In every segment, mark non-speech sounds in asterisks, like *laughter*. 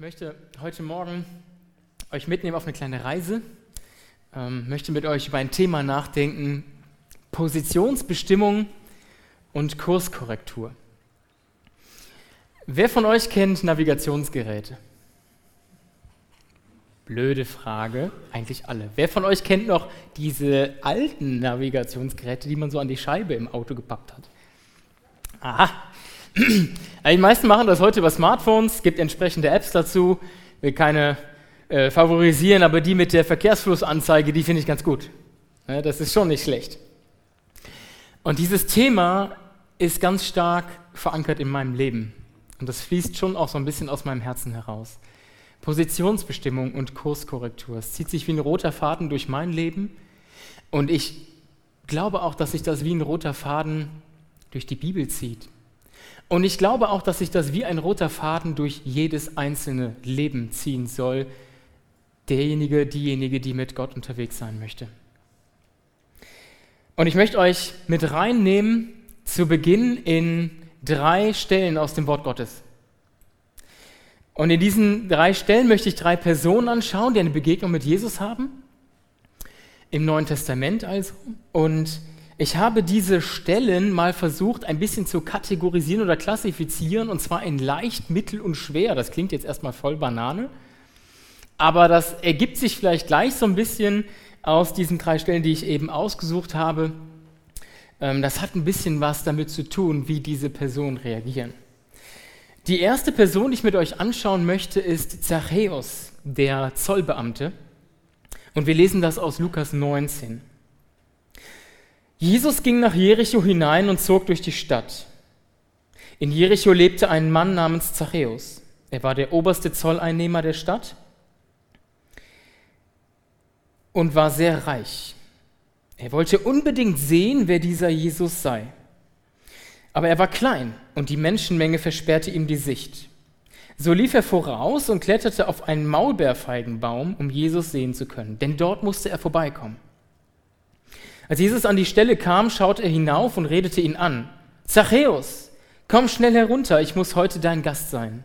Ich möchte heute Morgen euch mitnehmen auf eine kleine Reise, ähm, möchte mit euch über ein Thema nachdenken, Positionsbestimmung und Kurskorrektur. Wer von euch kennt Navigationsgeräte? Blöde Frage, eigentlich alle. Wer von euch kennt noch diese alten Navigationsgeräte, die man so an die Scheibe im Auto gepackt hat? Aha, *clears throat* die meisten machen das heute über Smartphones, es gibt entsprechende Apps dazu, will keine äh, favorisieren, aber die mit der Verkehrsflussanzeige, die finde ich ganz gut. Ja, das ist schon nicht schlecht. Und dieses Thema ist ganz stark verankert in meinem Leben. Und das fließt schon auch so ein bisschen aus meinem Herzen heraus. Positionsbestimmung und Kurskorrektur. Es zieht sich wie ein roter Faden durch mein Leben. Und ich glaube auch, dass sich das wie ein roter Faden durch die Bibel zieht. Und ich glaube auch, dass sich das wie ein roter Faden durch jedes einzelne Leben ziehen soll, derjenige, diejenige, die mit Gott unterwegs sein möchte. Und ich möchte euch mit reinnehmen zu Beginn in drei Stellen aus dem Wort Gottes. Und in diesen drei Stellen möchte ich drei Personen anschauen, die eine Begegnung mit Jesus haben. Im Neuen Testament also. Und ich habe diese Stellen mal versucht, ein bisschen zu kategorisieren oder klassifizieren, und zwar in leicht, mittel und schwer. Das klingt jetzt erstmal voll Banane, aber das ergibt sich vielleicht gleich so ein bisschen aus diesen drei Stellen, die ich eben ausgesucht habe. Ähm, das hat ein bisschen was damit zu tun, wie diese Personen reagieren. Die erste Person, die ich mit euch anschauen möchte, ist Zachäus, der Zollbeamte. Und wir lesen das aus Lukas 19. Jesus ging nach Jericho hinein und zog durch die Stadt. In Jericho lebte ein Mann namens Zachäus. Er war der oberste Zolleinnehmer der Stadt und war sehr reich. Er wollte unbedingt sehen, wer dieser Jesus sei. Aber er war klein und die Menschenmenge versperrte ihm die Sicht. So lief er voraus und kletterte auf einen Maulbeerfeigenbaum, um Jesus sehen zu können, denn dort musste er vorbeikommen. Als Jesus an die Stelle kam, schaute er hinauf und redete ihn an. Zachäus, komm schnell herunter, ich muss heute dein Gast sein.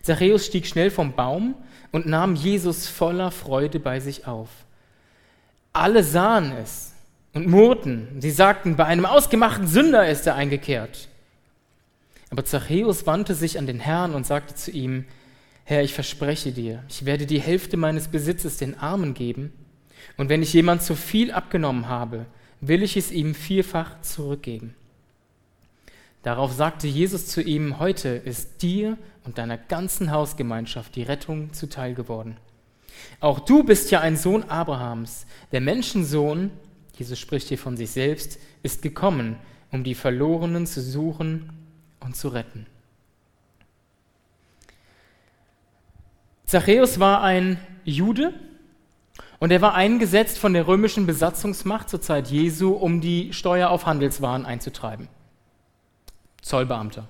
Zachäus stieg schnell vom Baum und nahm Jesus voller Freude bei sich auf. Alle sahen es und murrten. Sie sagten, bei einem ausgemachten Sünder ist er eingekehrt. Aber Zachäus wandte sich an den Herrn und sagte zu ihm, Herr, ich verspreche dir, ich werde die Hälfte meines Besitzes den Armen geben. Und wenn ich jemand zu viel abgenommen habe, will ich es ihm vierfach zurückgeben. Darauf sagte Jesus zu ihm, heute ist dir und deiner ganzen Hausgemeinschaft die Rettung zuteil geworden. Auch du bist ja ein Sohn Abrahams. Der Menschensohn, Jesus spricht hier von sich selbst, ist gekommen, um die Verlorenen zu suchen und zu retten. Zachäus war ein Jude, und er war eingesetzt von der römischen Besatzungsmacht zur Zeit Jesu, um die Steuer auf Handelswaren einzutreiben. Zollbeamter.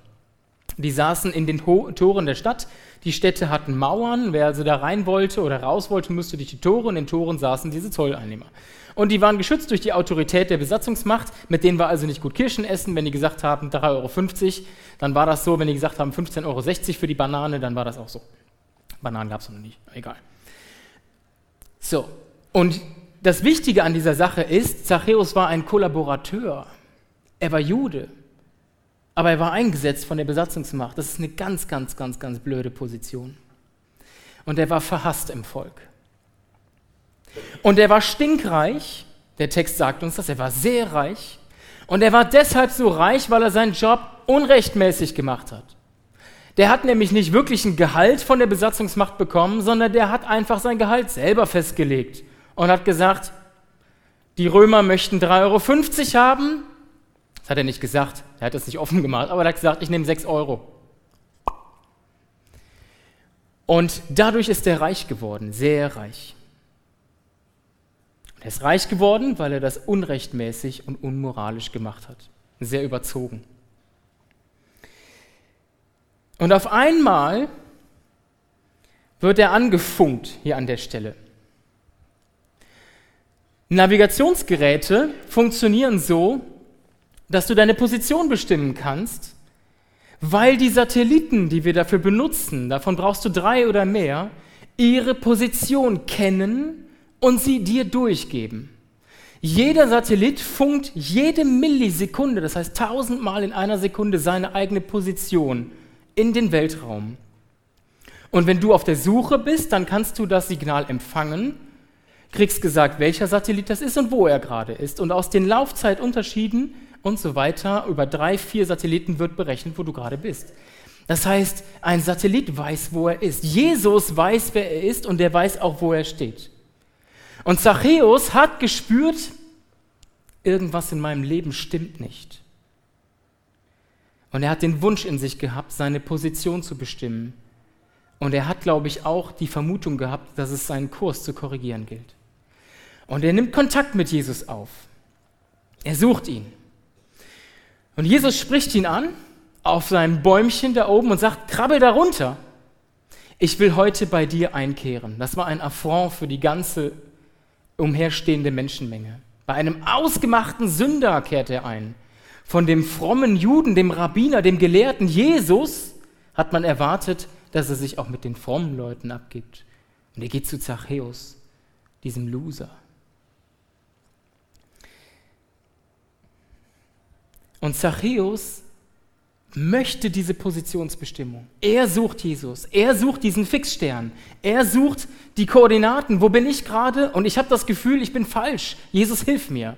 Die saßen in den Toren der Stadt. Die Städte hatten Mauern. Wer also da rein wollte oder raus wollte, musste durch die Tore. In den Toren saßen diese Zolleinnehmer. Und die waren geschützt durch die Autorität der Besatzungsmacht. Mit denen war also nicht gut Kirschen essen. Wenn die gesagt haben 3,50 Euro, dann war das so. Wenn die gesagt haben 15,60 Euro für die Banane, dann war das auch so. Bananen gab es noch nicht. Egal. So, und das Wichtige an dieser Sache ist, Zachäus war ein Kollaborateur. Er war Jude, aber er war eingesetzt von der Besatzungsmacht. Das ist eine ganz, ganz, ganz, ganz blöde Position. Und er war verhasst im Volk. Und er war stinkreich. Der Text sagt uns das. Er war sehr reich. Und er war deshalb so reich, weil er seinen Job unrechtmäßig gemacht hat. Der hat nämlich nicht wirklich ein Gehalt von der Besatzungsmacht bekommen, sondern der hat einfach sein Gehalt selber festgelegt und hat gesagt, die Römer möchten 3,50 Euro haben. Das hat er nicht gesagt, er hat das nicht offen gemacht, aber er hat gesagt, ich nehme 6 Euro. Und dadurch ist er reich geworden, sehr reich. Er ist reich geworden, weil er das unrechtmäßig und unmoralisch gemacht hat. Sehr überzogen. Und auf einmal wird er angefunkt hier an der Stelle. Navigationsgeräte funktionieren so, dass du deine Position bestimmen kannst, Weil die Satelliten, die wir dafür benutzen, davon brauchst du drei oder mehr, ihre Position kennen und sie dir durchgeben. Jeder Satellit funkt jede Millisekunde, das heißt tausendmal in einer Sekunde, seine eigene Position in den Weltraum. Und wenn du auf der Suche bist, dann kannst du das Signal empfangen, kriegst gesagt, welcher Satellit das ist und wo er gerade ist. Und aus den Laufzeitunterschieden und so weiter über drei, vier Satelliten wird berechnet, wo du gerade bist. Das heißt, ein Satellit weiß, wo er ist. Jesus weiß, wer er ist und er weiß auch, wo er steht. Und Zachäus hat gespürt, irgendwas in meinem Leben stimmt nicht. Und er hat den Wunsch in sich gehabt, seine Position zu bestimmen. Und er hat, glaube ich, auch die Vermutung gehabt, dass es seinen Kurs zu korrigieren gilt. Und er nimmt Kontakt mit Jesus auf. Er sucht ihn. Und Jesus spricht ihn an auf seinem Bäumchen da oben und sagt, krabbel da runter. Ich will heute bei dir einkehren. Das war ein Affront für die ganze umherstehende Menschenmenge. Bei einem ausgemachten Sünder kehrt er ein. Von dem frommen Juden, dem Rabbiner, dem Gelehrten Jesus hat man erwartet, dass er sich auch mit den frommen Leuten abgibt. Und er geht zu Zachäus, diesem Loser. Und Zachäus möchte diese Positionsbestimmung. Er sucht Jesus. Er sucht diesen Fixstern. Er sucht die Koordinaten. Wo bin ich gerade? Und ich habe das Gefühl, ich bin falsch. Jesus, hilf mir.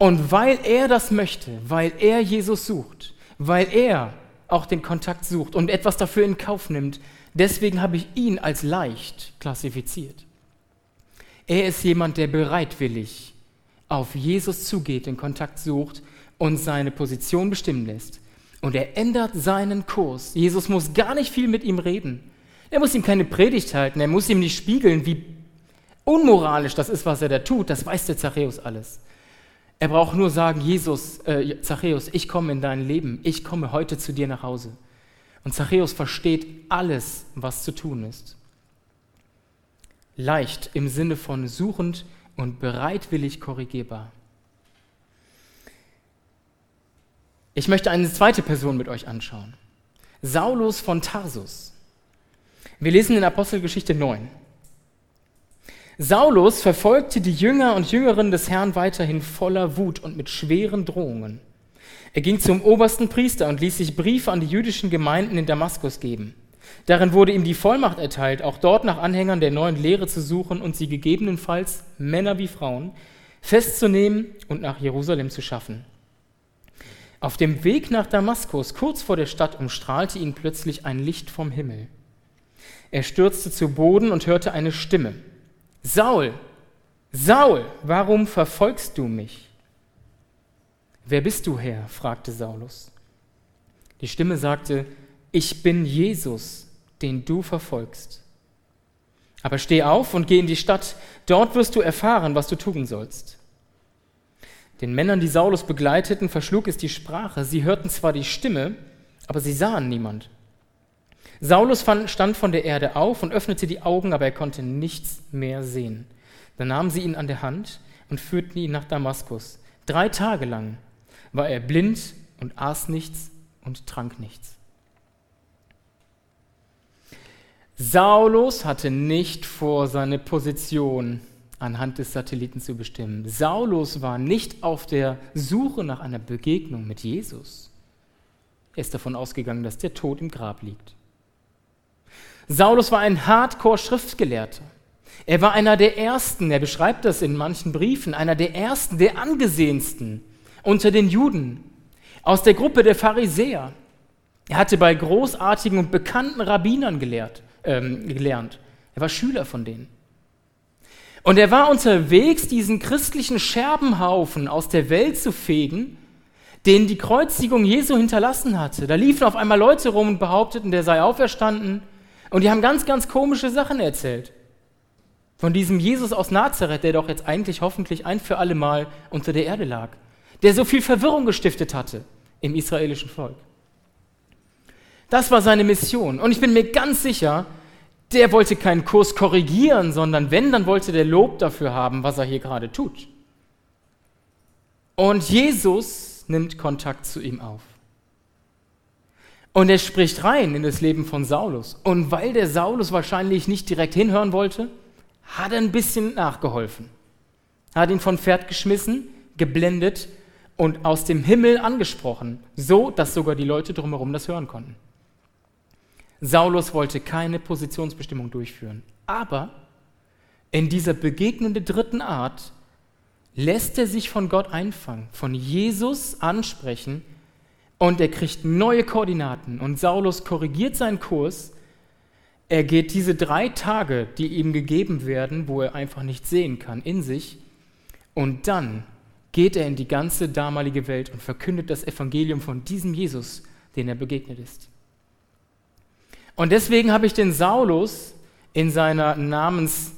Und weil er das möchte, weil er Jesus sucht, weil er auch den Kontakt sucht und etwas dafür in Kauf nimmt, deswegen habe ich ihn als leicht klassifiziert. Er ist jemand, der bereitwillig auf Jesus zugeht, den Kontakt sucht und seine Position bestimmen lässt. Und er ändert seinen Kurs. Jesus muss gar nicht viel mit ihm reden. Er muss ihm keine Predigt halten, er muss ihm nicht spiegeln, wie unmoralisch das ist, was er da tut. Das weiß der Zachäus alles. Er braucht nur sagen, Jesus, äh, Zachäus, ich komme in dein Leben, ich komme heute zu dir nach Hause. Und Zachäus versteht alles, was zu tun ist. Leicht im Sinne von suchend und bereitwillig korrigierbar. Ich möchte eine zweite Person mit euch anschauen. Saulus von Tarsus. Wir lesen in Apostelgeschichte 9. Saulus verfolgte die Jünger und Jüngerinnen des Herrn weiterhin voller Wut und mit schweren Drohungen. Er ging zum obersten Priester und ließ sich Briefe an die jüdischen Gemeinden in Damaskus geben. Darin wurde ihm die Vollmacht erteilt, auch dort nach Anhängern der neuen Lehre zu suchen und sie gegebenenfalls, Männer wie Frauen, festzunehmen und nach Jerusalem zu schaffen. Auf dem Weg nach Damaskus, kurz vor der Stadt, umstrahlte ihn plötzlich ein Licht vom Himmel. Er stürzte zu Boden und hörte eine Stimme. Saul, Saul, warum verfolgst du mich? Wer bist du, Herr? fragte Saulus. Die Stimme sagte, ich bin Jesus, den du verfolgst. Aber steh auf und geh in die Stadt, dort wirst du erfahren, was du tun sollst. Den Männern, die Saulus begleiteten, verschlug es die Sprache. Sie hörten zwar die Stimme, aber sie sahen niemand. Saulus stand von der Erde auf und öffnete die Augen, aber er konnte nichts mehr sehen. Dann nahmen sie ihn an der Hand und führten ihn nach Damaskus. Drei Tage lang war er blind und aß nichts und trank nichts. Saulus hatte nicht vor, seine Position anhand des Satelliten zu bestimmen. Saulus war nicht auf der Suche nach einer Begegnung mit Jesus. Er ist davon ausgegangen, dass der Tod im Grab liegt. Saulus war ein Hardcore-Schriftgelehrter. Er war einer der ersten, er beschreibt das in manchen Briefen, einer der ersten, der angesehensten unter den Juden, aus der Gruppe der Pharisäer. Er hatte bei großartigen und bekannten Rabbinern gelehrt, ähm, gelernt. Er war Schüler von denen. Und er war unterwegs, diesen christlichen Scherbenhaufen aus der Welt zu fegen, den die Kreuzigung Jesu hinterlassen hatte. Da liefen auf einmal Leute rum und behaupteten, der sei auferstanden. Und die haben ganz, ganz komische Sachen erzählt. Von diesem Jesus aus Nazareth, der doch jetzt eigentlich hoffentlich ein für alle Mal unter der Erde lag. Der so viel Verwirrung gestiftet hatte im israelischen Volk. Das war seine Mission. Und ich bin mir ganz sicher, der wollte keinen Kurs korrigieren, sondern wenn, dann wollte der Lob dafür haben, was er hier gerade tut. Und Jesus nimmt Kontakt zu ihm auf. Und er spricht rein in das Leben von Saulus. Und weil der Saulus wahrscheinlich nicht direkt hinhören wollte, hat er ein bisschen nachgeholfen. Hat ihn von Pferd geschmissen, geblendet und aus dem Himmel angesprochen, so dass sogar die Leute drumherum das hören konnten. Saulus wollte keine Positionsbestimmung durchführen, aber in dieser begegnenden dritten Art lässt er sich von Gott einfangen, von Jesus ansprechen und er kriegt neue Koordinaten und Saulus korrigiert seinen Kurs. Er geht diese drei Tage, die ihm gegeben werden, wo er einfach nicht sehen kann, in sich und dann geht er in die ganze damalige Welt und verkündet das Evangelium von diesem Jesus, den er begegnet ist. Und deswegen habe ich den Saulus in seiner Namens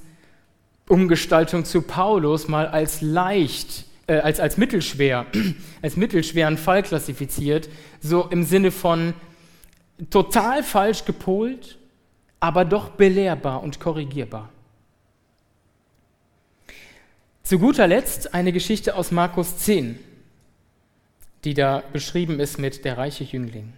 Umgestaltung zu Paulus mal als leicht, äh, als, als mittelschwer, *clears throat* als mittelschweren Fall klassifiziert, so im Sinne von total falsch gepolt, aber doch belehrbar und korrigierbar. Zu guter Letzt eine Geschichte aus Markus 10, die da beschrieben ist mit der reiche Jüngling.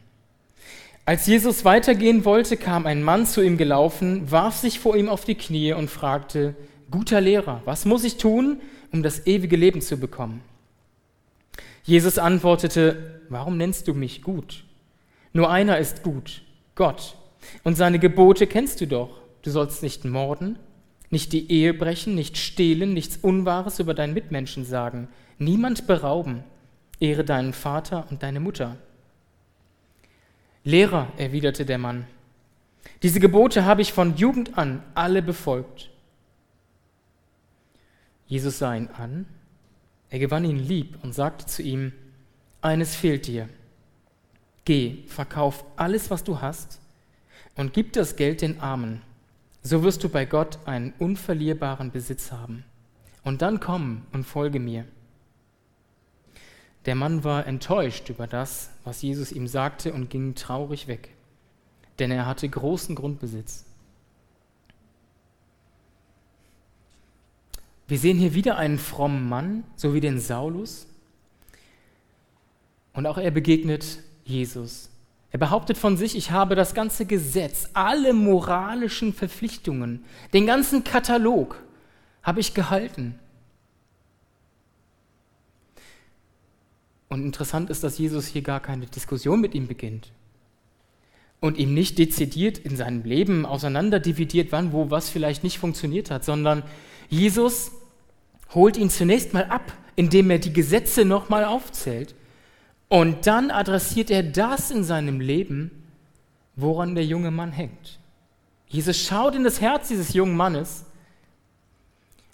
Als Jesus weitergehen wollte, kam ein Mann zu ihm gelaufen, warf sich vor ihm auf die Knie und fragte, Guter Lehrer, was muss ich tun, um das ewige Leben zu bekommen? Jesus antwortete, warum nennst du mich gut? Nur einer ist gut, Gott. Und seine Gebote kennst du doch. Du sollst nicht morden, nicht die Ehe brechen, nicht stehlen, nichts Unwahres über deinen Mitmenschen sagen, niemand berauben, ehre deinen Vater und deine Mutter. Lehrer, erwiderte der Mann, diese Gebote habe ich von Jugend an alle befolgt. Jesus sah ihn an, er gewann ihn lieb und sagte zu ihm, eines fehlt dir. Geh, verkauf alles, was du hast, und gib das Geld den Armen. So wirst du bei Gott einen unverlierbaren Besitz haben. Und dann komm und folge mir. Der Mann war enttäuscht über das, was Jesus ihm sagte, und ging traurig weg, denn er hatte großen Grundbesitz. Wir sehen hier wieder einen frommen Mann, so wie den Saulus. Und auch er begegnet Jesus. Er behauptet von sich, ich habe das ganze Gesetz, alle moralischen Verpflichtungen, den ganzen Katalog habe ich gehalten. Und interessant ist, dass Jesus hier gar keine Diskussion mit ihm beginnt und ihm nicht dezidiert in seinem Leben auseinanderdividiert, wann, wo, was vielleicht nicht funktioniert hat, sondern Jesus holt ihn zunächst mal ab, indem er die Gesetze nochmal aufzählt. Und dann adressiert er das in seinem Leben, woran der junge Mann hängt. Jesus schaut in das Herz dieses jungen Mannes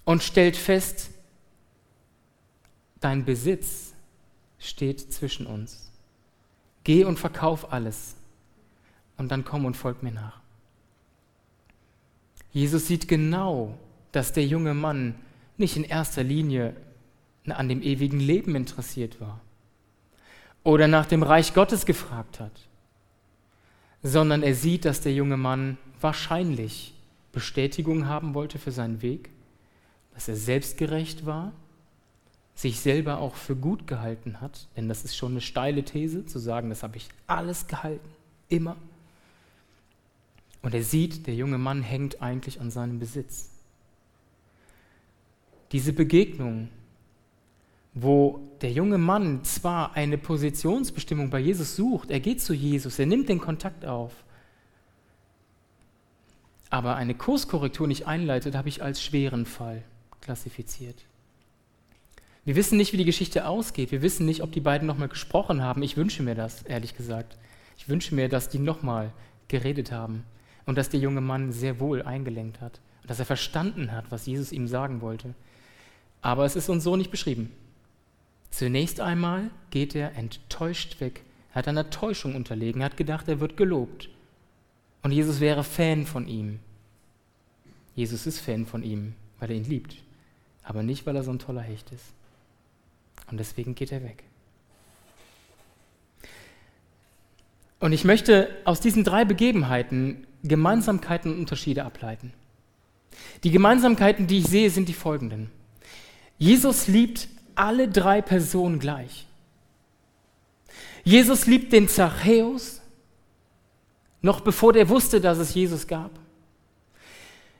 und stellt fest, dein Besitz steht zwischen uns. Geh und verkauf alles und dann komm und folg mir nach. Jesus sieht genau, dass der junge Mann nicht in erster Linie an dem ewigen Leben interessiert war oder nach dem Reich Gottes gefragt hat, sondern er sieht, dass der junge Mann wahrscheinlich Bestätigung haben wollte für seinen Weg, dass er selbstgerecht war, sich selber auch für gut gehalten hat, denn das ist schon eine steile These, zu sagen, das habe ich alles gehalten, immer. Und er sieht, der junge Mann hängt eigentlich an seinem Besitz. Diese Begegnung, wo der junge Mann zwar eine Positionsbestimmung bei Jesus sucht, er geht zu Jesus, er nimmt den Kontakt auf, aber eine Kurskorrektur nicht einleitet, habe ich als schweren Fall klassifiziert. Wir wissen nicht, wie die Geschichte ausgeht. Wir wissen nicht, ob die beiden nochmal gesprochen haben. Ich wünsche mir das, ehrlich gesagt. Ich wünsche mir, dass die nochmal geredet haben und dass der junge Mann sehr wohl eingelenkt hat und dass er verstanden hat, was Jesus ihm sagen wollte. Aber es ist uns so nicht beschrieben. Zunächst einmal geht er enttäuscht weg. Er hat einer Täuschung unterlegen, er hat gedacht, er wird gelobt. Und Jesus wäre Fan von ihm. Jesus ist Fan von ihm, weil er ihn liebt, aber nicht, weil er so ein toller Hecht ist. Und deswegen geht er weg. Und ich möchte aus diesen drei Begebenheiten Gemeinsamkeiten und Unterschiede ableiten. Die Gemeinsamkeiten, die ich sehe, sind die folgenden. Jesus liebt alle drei Personen gleich. Jesus liebt den Zachäus, noch bevor der wusste, dass es Jesus gab.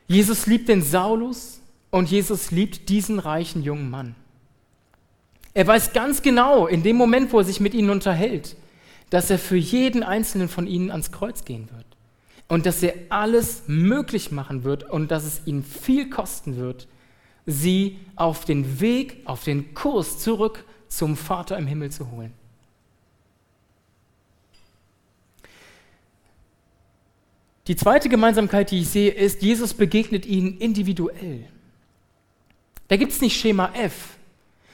Jesus liebt den Saulus und Jesus liebt diesen reichen jungen Mann. Er weiß ganz genau, in dem Moment, wo er sich mit ihnen unterhält, dass er für jeden einzelnen von ihnen ans Kreuz gehen wird und dass er alles möglich machen wird und dass es ihn viel kosten wird, sie auf den Weg, auf den Kurs zurück zum Vater im Himmel zu holen. Die zweite Gemeinsamkeit, die ich sehe, ist, Jesus begegnet ihnen individuell. Da gibt es nicht Schema F.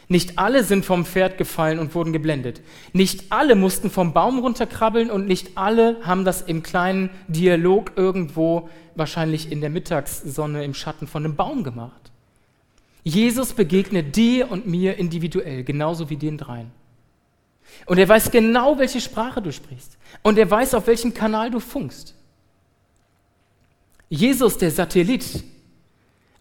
Nicht alle sind vom Pferd gefallen und wurden geblendet. Nicht alle mussten vom Baum runterkrabbeln und nicht alle haben das im kleinen Dialog irgendwo wahrscheinlich in der Mittagssonne im Schatten von einem Baum gemacht. Jesus begegnet dir und mir individuell, genauso wie den dreien. Und er weiß genau, welche Sprache du sprichst. Und er weiß, auf welchem Kanal du funkst. Jesus, der Satellit,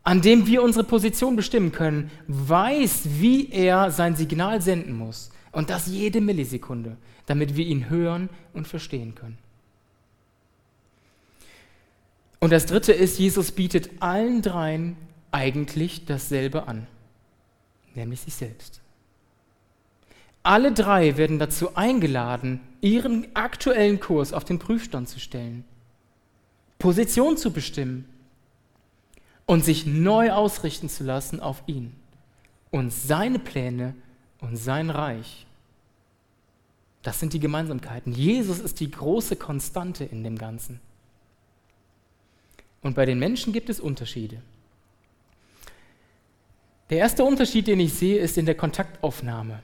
an dem wir unsere Position bestimmen können, weiß, wie er sein Signal senden muss. Und das jede Millisekunde, damit wir ihn hören und verstehen können. Und das Dritte ist, Jesus bietet allen dreien eigentlich dasselbe an, nämlich sich selbst. Alle drei werden dazu eingeladen, ihren aktuellen Kurs auf den Prüfstand zu stellen, Position zu bestimmen und sich neu ausrichten zu lassen auf ihn und seine Pläne und sein Reich. Das sind die Gemeinsamkeiten. Jesus ist die große Konstante in dem Ganzen. Und bei den Menschen gibt es Unterschiede. Der erste Unterschied, den ich sehe, ist in der Kontaktaufnahme.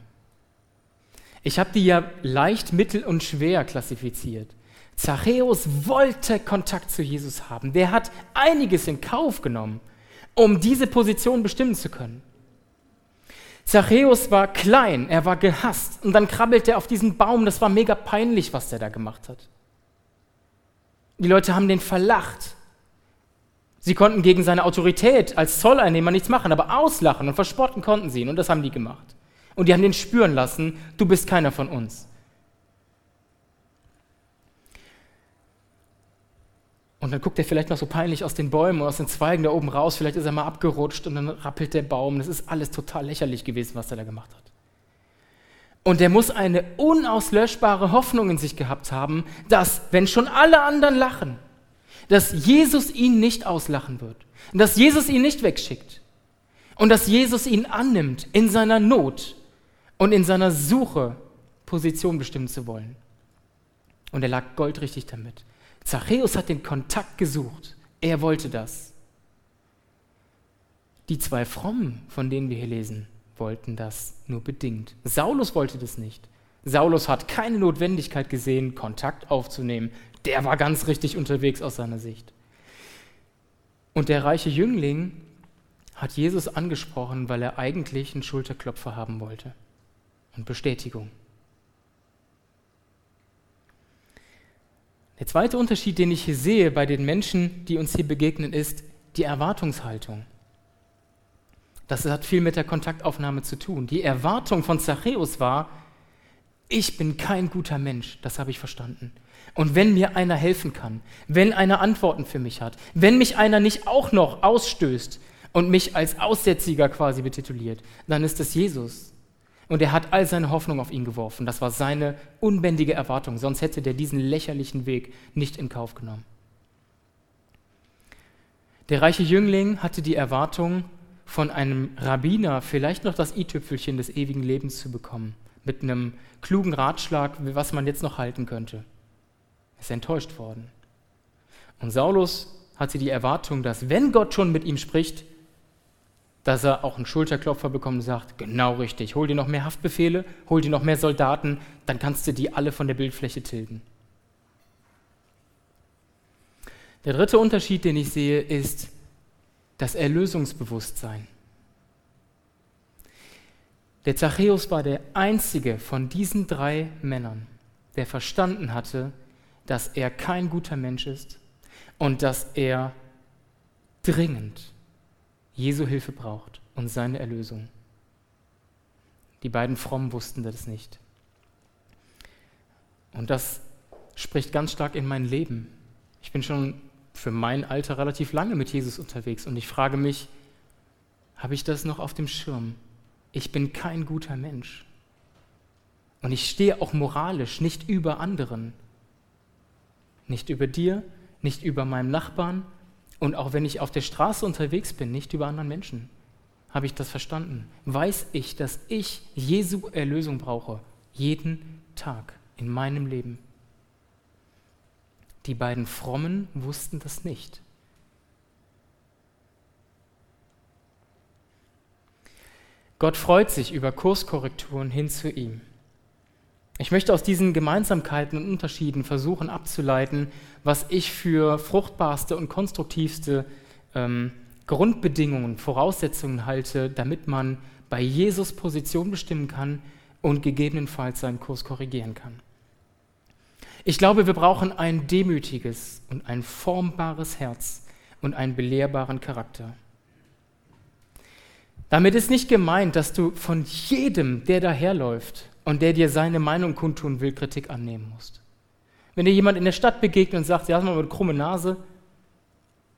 Ich habe die ja leicht, mittel und schwer klassifiziert. Zachäus wollte Kontakt zu Jesus haben. Der hat einiges in Kauf genommen, um diese Position bestimmen zu können. Zachäus war klein, er war gehasst und dann krabbelte er auf diesen Baum. Das war mega peinlich, was der da gemacht hat. Die Leute haben den verlacht. Sie konnten gegen seine Autorität als Zolleinnehmer nichts machen, aber auslachen und verspotten konnten sie ihn und das haben die gemacht. Und die haben den spüren lassen, du bist keiner von uns. Und dann guckt er vielleicht noch so peinlich aus den Bäumen und aus den Zweigen da oben raus. Vielleicht ist er mal abgerutscht und dann rappelt der Baum. Das ist alles total lächerlich gewesen, was er da gemacht hat. Und er muss eine unauslöschbare Hoffnung in sich gehabt haben, dass, wenn schon alle anderen lachen, dass Jesus ihn nicht auslachen wird. Und dass Jesus ihn nicht wegschickt. Und dass Jesus ihn annimmt in seiner Not und in seiner Suche, Position bestimmen zu wollen. Und er lag goldrichtig damit. Zachäus hat den Kontakt gesucht. Er wollte das. Die zwei Frommen, von denen wir hier lesen, wollten das nur bedingt. Saulus wollte das nicht. Saulus hat keine Notwendigkeit gesehen, Kontakt aufzunehmen. Der war ganz richtig unterwegs aus seiner Sicht. Und der reiche Jüngling hat Jesus angesprochen, weil er eigentlich einen Schulterklopfer haben wollte und Bestätigung. Der zweite Unterschied, den ich hier sehe bei den Menschen, die uns hier begegnen, ist die Erwartungshaltung. Das hat viel mit der Kontaktaufnahme zu tun. Die Erwartung von Zachäus war, ich bin kein guter Mensch, das habe ich verstanden. Und wenn mir einer helfen kann, wenn einer Antworten für mich hat, wenn mich einer nicht auch noch ausstößt und mich als Aussätziger quasi betituliert, dann ist es Jesus. Und er hat all seine Hoffnung auf ihn geworfen. Das war seine unbändige Erwartung. Sonst hätte der diesen lächerlichen Weg nicht in Kauf genommen. Der reiche Jüngling hatte die Erwartung, von einem Rabbiner vielleicht noch das i-Tüpfelchen des ewigen Lebens zu bekommen. Mit einem klugen Ratschlag, was man jetzt noch halten könnte. Ist enttäuscht worden. Und Saulus hatte die Erwartung, dass wenn Gott schon mit ihm spricht, dass er auch einen Schulterklopfer bekommt und sagt, genau richtig, hol dir noch mehr Haftbefehle, hol dir noch mehr Soldaten, dann kannst du die alle von der Bildfläche tilgen. Der dritte Unterschied, den ich sehe, ist das Erlösungsbewusstsein. Der Zachäus war der einzige von diesen drei Männern, der verstanden hatte, dass er kein guter Mensch ist und dass er dringend Jesu Hilfe braucht und seine Erlösung. Die beiden Frommen wussten das nicht. Und das spricht ganz stark in mein Leben. Ich bin schon für mein Alter relativ lange mit Jesus unterwegs und ich frage mich, habe ich das noch auf dem Schirm? Ich bin kein guter Mensch. Und ich stehe auch moralisch nicht über anderen. Nicht über dir, nicht über meinem Nachbarn und auch wenn ich auf der Straße unterwegs bin, nicht über anderen Menschen. Habe ich das verstanden? Weiß ich, dass ich Jesu Erlösung brauche, jeden Tag in meinem Leben. Die beiden Frommen wussten das nicht. Gott freut sich über Kurskorrekturen hin zu ihm. Ich möchte aus diesen Gemeinsamkeiten und Unterschieden versuchen abzuleiten, was ich für fruchtbarste und konstruktivste ähm, Grundbedingungen, Voraussetzungen halte, damit man bei Jesus Position bestimmen kann und gegebenenfalls seinen Kurs korrigieren kann. Ich glaube, wir brauchen ein demütiges und ein formbares Herz und einen belehrbaren Charakter. Damit ist nicht gemeint, dass du von jedem, der daherläuft und der dir seine Meinung kundtun will, Kritik annehmen musst. Wenn dir jemand in der Stadt begegnet und sagt, ja, hast mal eine krumme Nase,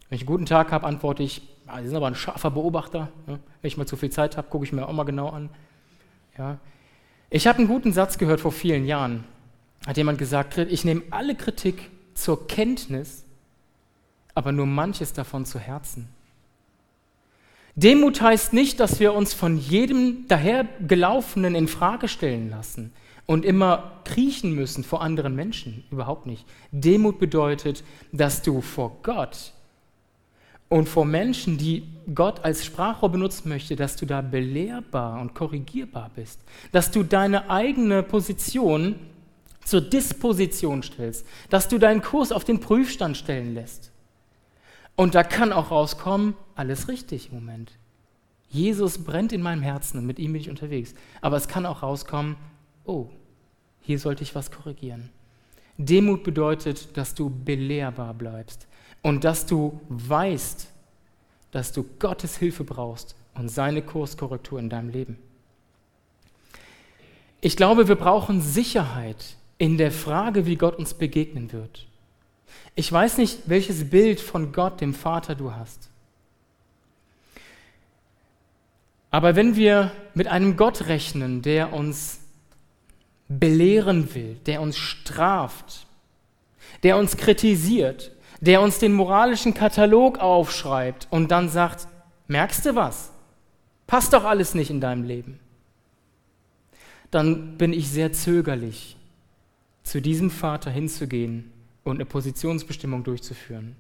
wenn ich einen guten Tag habe, antworte ich, ah, Sie sind aber ein scharfer Beobachter. Ja, wenn ich mal zu viel Zeit habe, gucke ich mir auch mal genau an. Ja. Ich habe einen guten Satz gehört vor vielen Jahren. Hat jemand gesagt, ich nehme alle Kritik zur Kenntnis, aber nur manches davon zu Herzen. Demut heißt nicht, dass wir uns von jedem dahergelaufenen in Frage stellen lassen und immer kriechen müssen vor anderen Menschen. Überhaupt nicht. Demut bedeutet, dass du vor Gott und vor Menschen, die Gott als Sprachrohr benutzen möchte, dass du da belehrbar und korrigierbar bist. Dass du deine eigene Position zur Disposition stellst. Dass du deinen Kurs auf den Prüfstand stellen lässt. Und da kann auch rauskommen, alles richtig im Moment. Jesus brennt in meinem Herzen und mit ihm bin ich unterwegs. Aber es kann auch rauskommen, oh, hier sollte ich was korrigieren. Demut bedeutet, dass du belehrbar bleibst und dass du weißt, dass du Gottes Hilfe brauchst und seine Kurskorrektur in deinem Leben. Ich glaube, wir brauchen Sicherheit in der Frage, wie Gott uns begegnen wird. Ich weiß nicht, welches Bild von Gott, dem Vater, du hast. Aber wenn wir mit einem Gott rechnen, der uns belehren will, der uns straft, der uns kritisiert, der uns den moralischen Katalog aufschreibt und dann sagt, merkst du was? Passt doch alles nicht in deinem Leben. Dann bin ich sehr zögerlich, zu diesem Vater hinzugehen und eine Positionsbestimmung durchzuführen.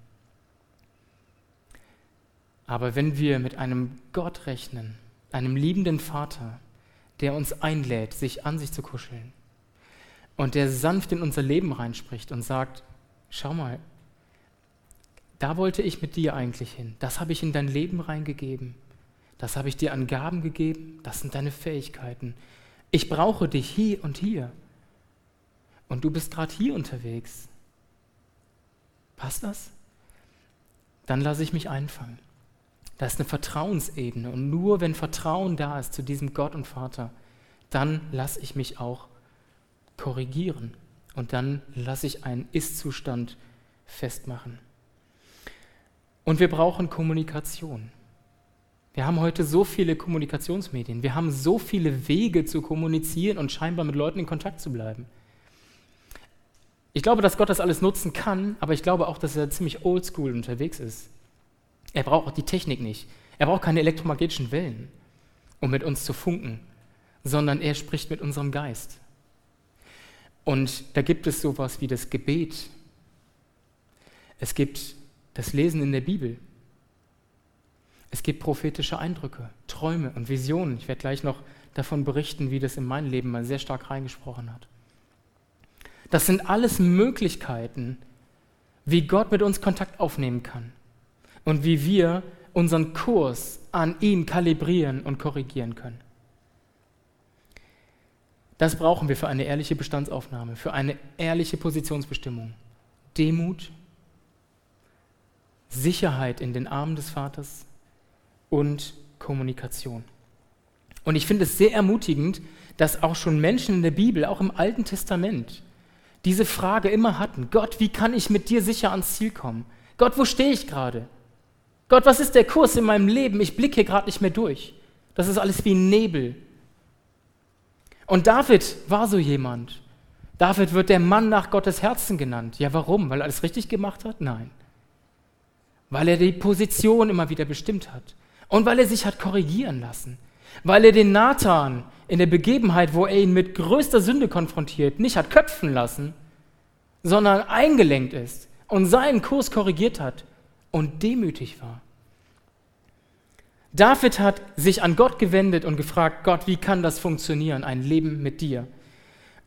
Aber wenn wir mit einem Gott rechnen, einem liebenden Vater, der uns einlädt, sich an sich zu kuscheln und der sanft in unser Leben reinspricht und sagt, schau mal, da wollte ich mit dir eigentlich hin. Das habe ich in dein Leben reingegeben. Das habe ich dir an Gaben gegeben. Das sind deine Fähigkeiten. Ich brauche dich hier und hier. Und du bist gerade hier unterwegs. Passt das? Dann lasse ich mich einfangen. Das ist eine Vertrauensebene. Und nur wenn Vertrauen da ist zu diesem Gott und Vater, dann lasse ich mich auch korrigieren. Und dann lasse ich einen Ist-Zustand festmachen. Und wir brauchen Kommunikation. Wir haben heute so viele Kommunikationsmedien. Wir haben so viele Wege zu kommunizieren und scheinbar mit Leuten in Kontakt zu bleiben. Ich glaube, dass Gott das alles nutzen kann, aber ich glaube auch, dass er ziemlich oldschool unterwegs ist. Er braucht auch die Technik nicht. Er braucht keine elektromagnetischen Wellen, um mit uns zu funken, sondern er spricht mit unserem Geist. Und da gibt es sowas wie das Gebet. Es gibt das Lesen in der Bibel. Es gibt prophetische Eindrücke, Träume und Visionen. Ich werde gleich noch davon berichten, wie das in mein Leben mal sehr stark reingesprochen hat. Das sind alles Möglichkeiten, wie Gott mit uns Kontakt aufnehmen kann und wie wir unseren Kurs an ihm kalibrieren und korrigieren können. Das brauchen wir für eine ehrliche Bestandsaufnahme, für eine ehrliche Positionsbestimmung. Demut, Sicherheit in den Armen des Vaters und Kommunikation. Und ich finde es sehr ermutigend, dass auch schon Menschen in der Bibel, auch im Alten Testament, diese Frage immer hatten. Gott, wie kann ich mit dir sicher ans Ziel kommen? Gott, wo stehe ich gerade? Gott, was ist der Kurs in meinem Leben? Ich blicke gerade nicht mehr durch. Das ist alles wie Nebel. Und David war so jemand. David wird der Mann nach Gottes Herzen genannt. Ja, warum? Weil er alles richtig gemacht hat? Nein. Weil er die Position immer wieder bestimmt hat. Und weil er sich hat korrigieren lassen. Weil er den Nathan in der Begebenheit, wo er ihn mit größter Sünde konfrontiert, nicht hat köpfen lassen, sondern eingelenkt ist und seinen Kurs korrigiert hat und demütig war. David hat sich an Gott gewendet und gefragt, Gott, wie kann das funktionieren, ein Leben mit dir?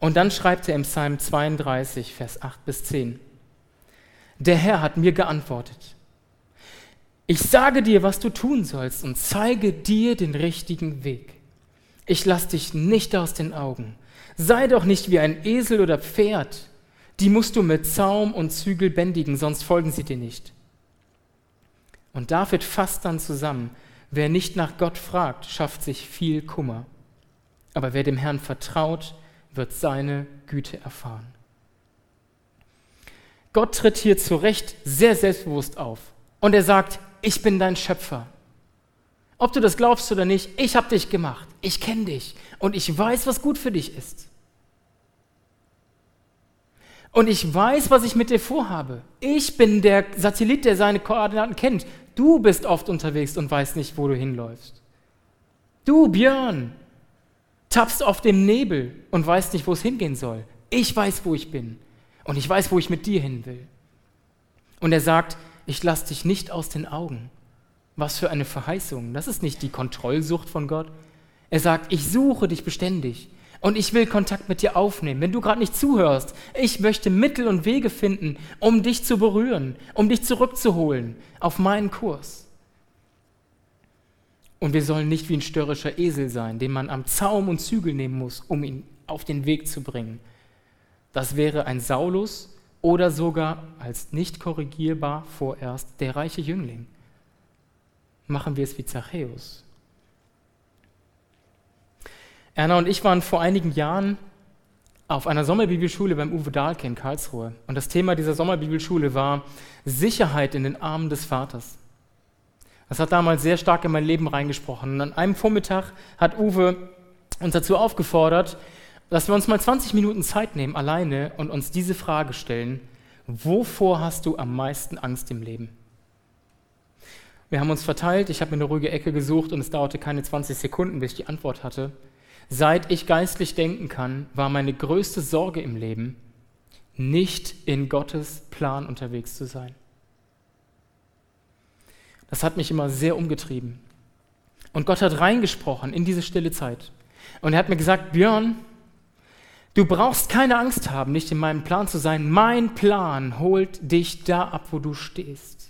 Und dann schreibt er im Psalm 32, Vers 8 bis 10, der Herr hat mir geantwortet, ich sage dir, was du tun sollst und zeige dir den richtigen Weg. Ich lass dich nicht aus den Augen. Sei doch nicht wie ein Esel oder Pferd. Die musst du mit Zaum und Zügel bändigen, sonst folgen sie dir nicht. Und David fasst dann zusammen, wer nicht nach Gott fragt, schafft sich viel Kummer. Aber wer dem Herrn vertraut, wird seine Güte erfahren. Gott tritt hier zu Recht sehr selbstbewusst auf. Und er sagt, ich bin dein Schöpfer. Ob du das glaubst oder nicht, ich habe dich gemacht. Ich kenne dich und ich weiß, was gut für dich ist. Und ich weiß, was ich mit dir vorhabe. Ich bin der Satellit, der seine Koordinaten kennt. Du bist oft unterwegs und weißt nicht, wo du hinläufst. Du, Björn, tappst auf dem Nebel und weißt nicht, wo es hingehen soll. Ich weiß, wo ich bin. Und ich weiß, wo ich mit dir hin will. Und er sagt, ich lasse dich nicht aus den Augen. Was für eine Verheißung. Das ist nicht die Kontrollsucht von Gott. Er sagt, ich suche dich beständig und ich will Kontakt mit dir aufnehmen. Wenn du gerade nicht zuhörst, ich möchte Mittel und Wege finden, um dich zu berühren, um dich zurückzuholen auf meinen Kurs. Und wir sollen nicht wie ein störrischer Esel sein, den man am Zaum und Zügel nehmen muss, um ihn auf den Weg zu bringen. Das wäre ein Saulus, oder sogar als nicht korrigierbar vorerst der reiche Jüngling. Machen wir es wie Zachäus. Erna und ich waren vor einigen Jahren auf einer Sommerbibelschule beim Uwe Dahlke in Karlsruhe. Und das Thema dieser Sommerbibelschule war Sicherheit in den Armen des Vaters. Das hat damals sehr stark in mein Leben reingesprochen. Und an einem Vormittag hat Uwe uns dazu aufgefordert, dass wir uns mal 20 Minuten Zeit nehmen, alleine, und uns diese Frage stellen, wovor hast du am meisten Angst im Leben? Wir haben uns verteilt, ich habe mir eine ruhige Ecke gesucht und es dauerte keine 20 Sekunden, bis ich die Antwort hatte. Seit ich geistlich denken kann, war meine größte Sorge im Leben, nicht in Gottes Plan unterwegs zu sein. Das hat mich immer sehr umgetrieben. Und Gott hat reingesprochen in diese stille Zeit. Und er hat mir gesagt, Björn, Du brauchst keine Angst haben, nicht in meinem Plan zu sein. Mein Plan holt dich da ab, wo du stehst.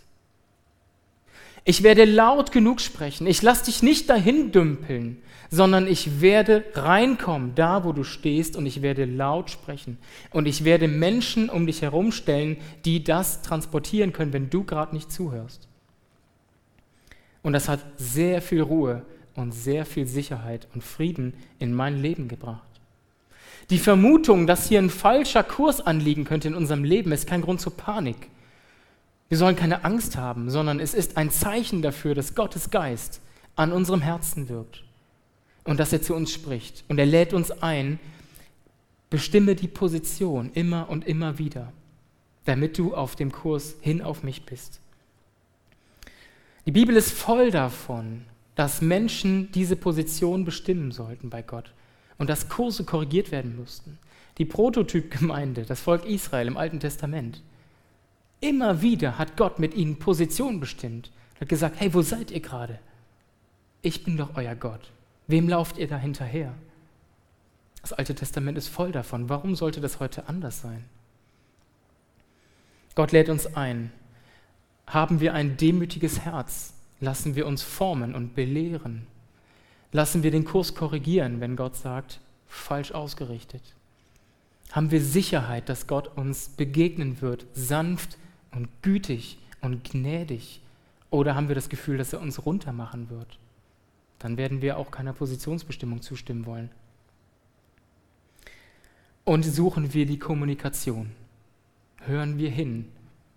Ich werde laut genug sprechen. Ich lasse dich nicht dahin dümpeln, sondern ich werde reinkommen, da wo du stehst, und ich werde laut sprechen. Und ich werde Menschen um dich herum stellen, die das transportieren können, wenn du gerade nicht zuhörst. Und das hat sehr viel Ruhe und sehr viel Sicherheit und Frieden in mein Leben gebracht. Die Vermutung, dass hier ein falscher Kurs anliegen könnte in unserem Leben, ist kein Grund zur Panik. Wir sollen keine Angst haben, sondern es ist ein Zeichen dafür, dass Gottes Geist an unserem Herzen wirkt und dass er zu uns spricht. Und er lädt uns ein, bestimme die Position immer und immer wieder, damit du auf dem Kurs hin auf mich bist. Die Bibel ist voll davon, dass Menschen diese Position bestimmen sollten bei Gott und dass Kurse korrigiert werden mussten. Die Prototypgemeinde, das Volk Israel im Alten Testament. Immer wieder hat Gott mit ihnen Position bestimmt. Er hat gesagt, hey, wo seid ihr gerade? Ich bin doch euer Gott. Wem lauft ihr da hinterher? Das Alte Testament ist voll davon. Warum sollte das heute anders sein? Gott lädt uns ein. Haben wir ein demütiges Herz? Lassen wir uns formen und belehren? Lassen wir den Kurs korrigieren, wenn Gott sagt, falsch ausgerichtet? Haben wir Sicherheit, dass Gott uns begegnen wird, sanft und gütig und gnädig? Oder haben wir das Gefühl, dass er uns runtermachen wird? Dann werden wir auch keiner Positionsbestimmung zustimmen wollen. und suchen wir die Kommunikation. Hören wir hin,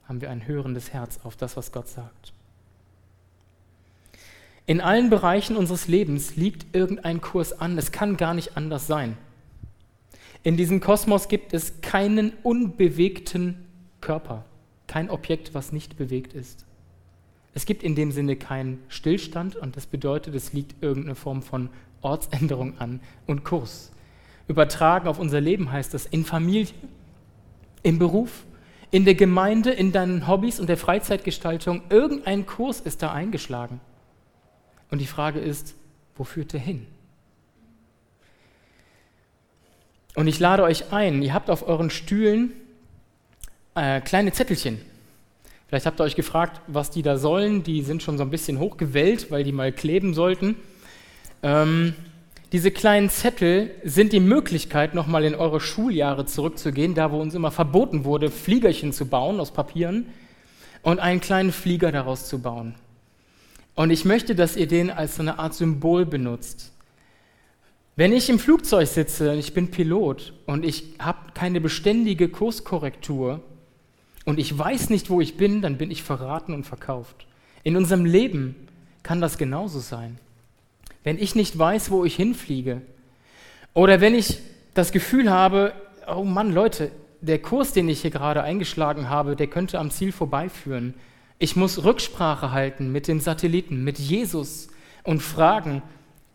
haben wir ein hörendes Herz auf das, was Gott sagt. In allen Bereichen unseres Lebens liegt irgendein Kurs an. Es kann gar nicht anders sein. In diesem Kosmos gibt es keinen unbewegten Körper, kein Objekt, was nicht bewegt ist. Es gibt in dem Sinne keinen Stillstand und das bedeutet, es liegt irgendeine Form von Ortsänderung an und Kurs. Übertragen auf unser Leben heißt das in Familie, im Beruf, in der Gemeinde, in deinen Hobbys und der Freizeitgestaltung. Irgendein Kurs ist da eingeschlagen. Und die Frage ist, wo führt er hin? Und ich lade euch ein, ihr habt auf euren Stühlen äh, kleine Zettelchen. Vielleicht habt ihr euch gefragt, was die da sollen. Die sind schon so ein bisschen hochgewellt, weil die mal kleben sollten. Ähm, diese kleinen Zettel sind die Möglichkeit, nochmal in eure Schuljahre zurückzugehen, da wo uns immer verboten wurde, Fliegerchen zu bauen aus Papieren und einen kleinen Flieger daraus zu bauen. Und ich möchte, dass ihr den als so eine Art Symbol benutzt. Wenn ich im Flugzeug sitze, ich bin Pilot und ich habe keine beständige Kurskorrektur und ich weiß nicht, wo ich bin, dann bin ich verraten und verkauft. In unserem Leben kann das genauso sein. Wenn ich nicht weiß, wo ich hinfliege oder wenn ich das Gefühl habe, oh Mann, Leute, der Kurs, den ich hier gerade eingeschlagen habe, der könnte am Ziel vorbeiführen. Ich muss Rücksprache halten mit dem Satelliten, mit Jesus und fragen,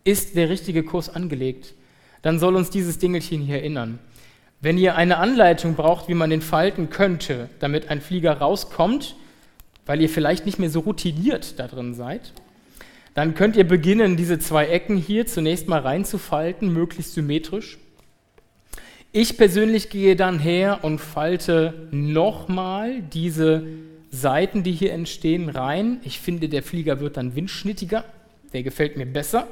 ist der richtige Kurs angelegt, dann soll uns dieses Dingelchen hier erinnern. Wenn ihr eine Anleitung braucht, wie man den falten könnte, damit ein Flieger rauskommt, weil ihr vielleicht nicht mehr so routiniert da drin seid, dann könnt ihr beginnen, diese zwei Ecken hier zunächst mal reinzufalten, möglichst symmetrisch. Ich persönlich gehe dann her und falte nochmal diese Seiten, die hier entstehen, rein. Ich finde, der Flieger wird dann windschnittiger. Der gefällt mir besser.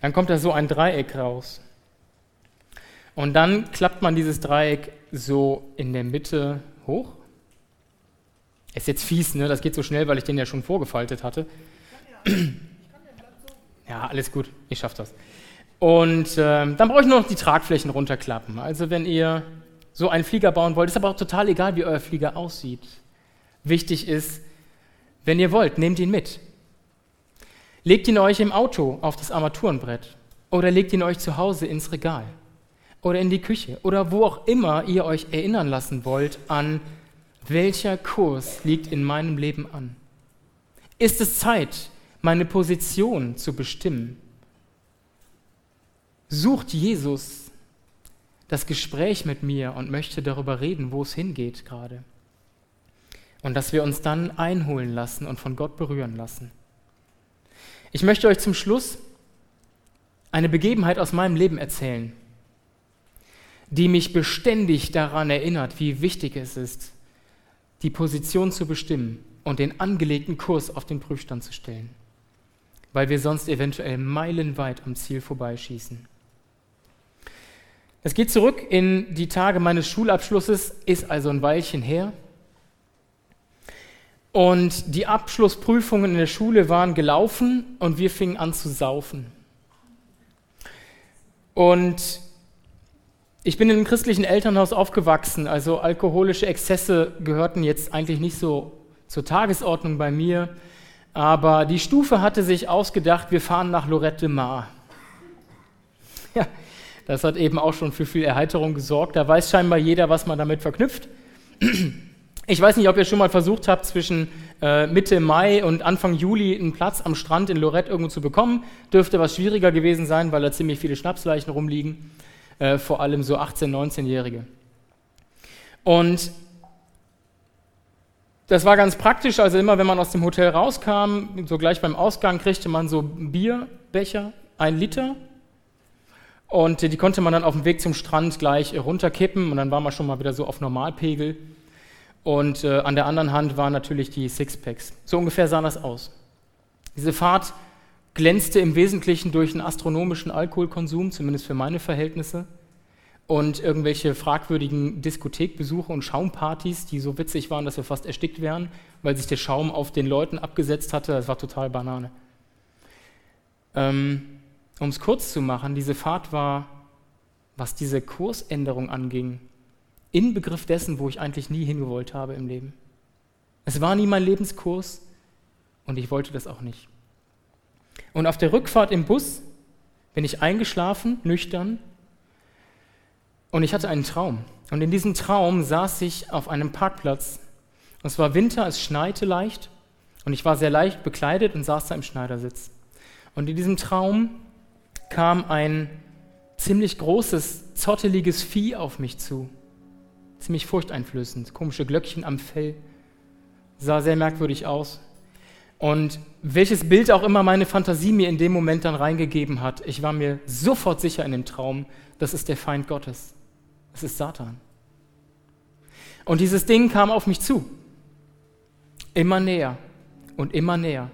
Dann kommt da so ein Dreieck raus. Und dann klappt man dieses Dreieck so in der Mitte hoch. Ist jetzt fies, ne? Das geht so schnell, weil ich den ja schon vorgefaltet hatte. Ja, alles gut, ich schaffe das. Und ähm, dann brauche ich nur noch die Tragflächen runterklappen. Also wenn ihr so einen Flieger bauen wollt, ist aber auch total egal, wie euer Flieger aussieht. Wichtig ist, wenn ihr wollt, nehmt ihn mit. Legt ihn euch im Auto auf das Armaturenbrett oder legt ihn euch zu Hause ins Regal oder in die Küche oder wo auch immer ihr euch erinnern lassen wollt an, welcher Kurs liegt in meinem Leben an. Ist es Zeit, meine Position zu bestimmen? Sucht Jesus das Gespräch mit mir und möchte darüber reden, wo es hingeht gerade. Und dass wir uns dann einholen lassen und von Gott berühren lassen. Ich möchte euch zum Schluss eine Begebenheit aus meinem Leben erzählen, die mich beständig daran erinnert, wie wichtig es ist, die Position zu bestimmen und den angelegten Kurs auf den Prüfstand zu stellen, weil wir sonst eventuell meilenweit am Ziel vorbeischießen. Es geht zurück in die Tage meines Schulabschlusses, ist also ein Weilchen her. Und die Abschlussprüfungen in der Schule waren gelaufen und wir fingen an zu saufen. Und ich bin in einem christlichen Elternhaus aufgewachsen, also alkoholische Exzesse gehörten jetzt eigentlich nicht so zur Tagesordnung bei mir, aber die Stufe hatte sich ausgedacht, wir fahren nach Lorette Mar. *laughs* Ja, das hat eben auch schon für viel Erheiterung gesorgt. Da weiß scheinbar jeder, was man damit verknüpft. Ich weiß nicht, ob ihr schon mal versucht habt, zwischen äh, Mitte Mai und Anfang Juli einen Platz am Strand in Lorette irgendwo zu bekommen. Dürfte was schwieriger gewesen sein, weil da ziemlich viele Schnapsleichen rumliegen, äh, vor allem so 18-, 19-Jährige. Und das war ganz praktisch, also immer wenn man aus dem Hotel rauskam, so gleich beim Ausgang kriegte man so Bierbecher, ein Liter. Und die konnte man dann auf dem Weg zum Strand gleich runterkippen und dann war man schon mal wieder so auf Normalpegel. Und äh, an der anderen Hand waren natürlich die Sixpacks. So ungefähr sah das aus. Diese Fahrt glänzte im Wesentlichen durch einen astronomischen Alkoholkonsum, zumindest für meine Verhältnisse, und irgendwelche fragwürdigen Diskothekbesuche und Schaumpartys, die so witzig waren, dass wir fast erstickt wären, weil sich der Schaum auf den Leuten abgesetzt hatte. Das war total Banane. Ähm, um es kurz zu machen, diese Fahrt war was diese Kursänderung anging, Inbegriff dessen, wo ich eigentlich nie hingewollt habe im Leben. Es war nie mein Lebenskurs und ich wollte das auch nicht. Und auf der Rückfahrt im Bus bin ich eingeschlafen, nüchtern, und ich hatte einen Traum. Und in diesem Traum saß ich auf einem Parkplatz. Und es war Winter, es schneite leicht und ich war sehr leicht bekleidet und saß da im Schneidersitz. Und in diesem Traum kam ein ziemlich großes, zotteliges Vieh auf mich zu. Ziemlich furchteinflößend. Komische Glöckchen am Fell. Sah sehr merkwürdig aus. Und welches Bild auch immer meine Fantasie mir in dem Moment dann reingegeben hat, ich war mir sofort sicher in dem Traum, das ist der Feind Gottes. Das ist Satan. Und dieses Ding kam auf mich zu. Immer näher und immer näher.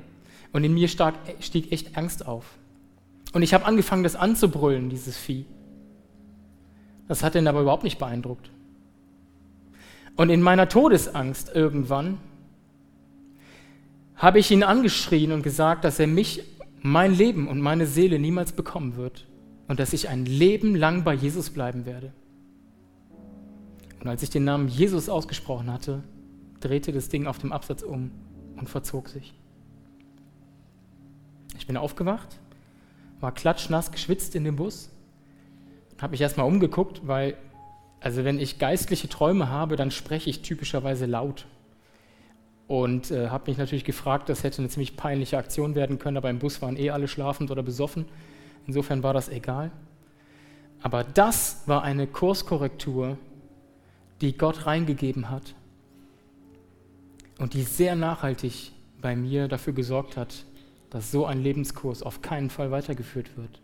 Und in mir stieg echt Angst auf. Und ich habe angefangen, das anzubrüllen, dieses Vieh. Das hat ihn aber überhaupt nicht beeindruckt. Und in meiner Todesangst irgendwann habe ich ihn angeschrien und gesagt, dass er mich, mein Leben und meine Seele niemals bekommen wird und dass ich ein Leben lang bei Jesus bleiben werde. Und als ich den Namen Jesus ausgesprochen hatte, drehte das Ding auf dem Absatz um und verzog sich. Ich bin aufgewacht, war klatschnass geschwitzt in dem Bus, habe mich erstmal umgeguckt, weil, also wenn ich geistliche Träume habe, dann spreche ich typischerweise laut. Und äh, habe mich natürlich gefragt, das hätte eine ziemlich peinliche Aktion werden können, aber im Bus waren eh alle schlafend oder besoffen. Insofern war das egal. Aber das war eine Kurskorrektur, die Gott reingegeben hat und die sehr nachhaltig bei mir dafür gesorgt hat, dass so ein Lebenskurs auf keinen Fall weitergeführt wird.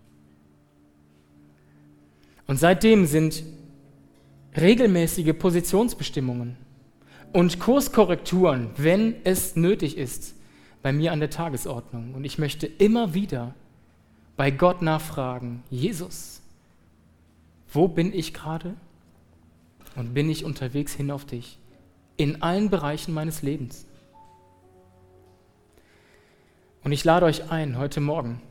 Und seitdem sind regelmäßige Positionsbestimmungen und Kurskorrekturen, wenn es nötig ist, bei mir an der Tagesordnung. Und ich möchte immer wieder bei Gott nachfragen, Jesus, wo bin ich gerade und bin ich unterwegs hin auf dich? In allen Bereichen meines Lebens. Und ich lade euch ein, heute Morgen,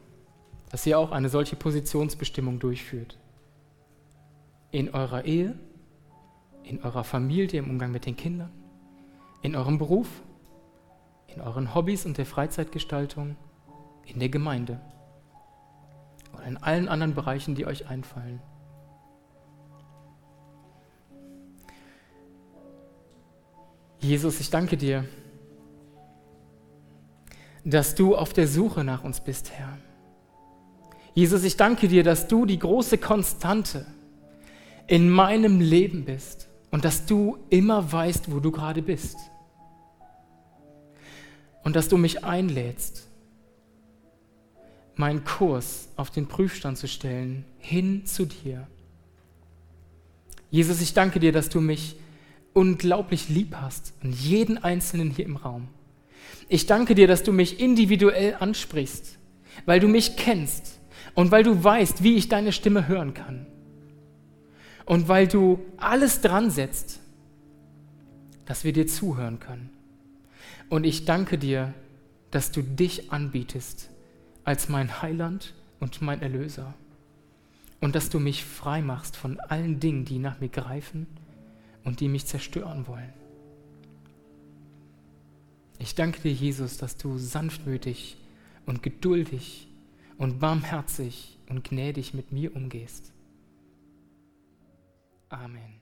dass ihr auch eine solche Positionsbestimmung durchführt. In eurer Ehe, in eurer Familie, im Umgang mit den Kindern, in eurem Beruf, in euren Hobbys und der Freizeitgestaltung, in der Gemeinde oder in allen anderen Bereichen, die euch einfallen. Jesus, ich danke dir, dass du auf der Suche nach uns bist, Herr. Jesus, ich danke dir, dass du die große Konstante in meinem Leben bist und dass du immer weißt, wo du gerade bist. Und dass du mich einlädst, meinen Kurs auf den Prüfstand zu stellen, hin zu dir. Jesus, ich danke dir, dass du mich unglaublich lieb hast und jeden Einzelnen hier im Raum. Ich danke dir, dass du mich individuell ansprichst, weil du mich kennst und weil du weißt, wie ich deine Stimme hören kann. Und weil du alles dran setzt, dass wir dir zuhören können. Und ich danke dir, dass du dich anbietest als mein Heiland und mein Erlöser. Und dass du mich frei machst von allen Dingen, die nach mir greifen und die mich zerstören wollen. Ich danke dir, Jesus, dass du sanftmütig und geduldig und barmherzig und gnädig mit mir umgehst. Amen.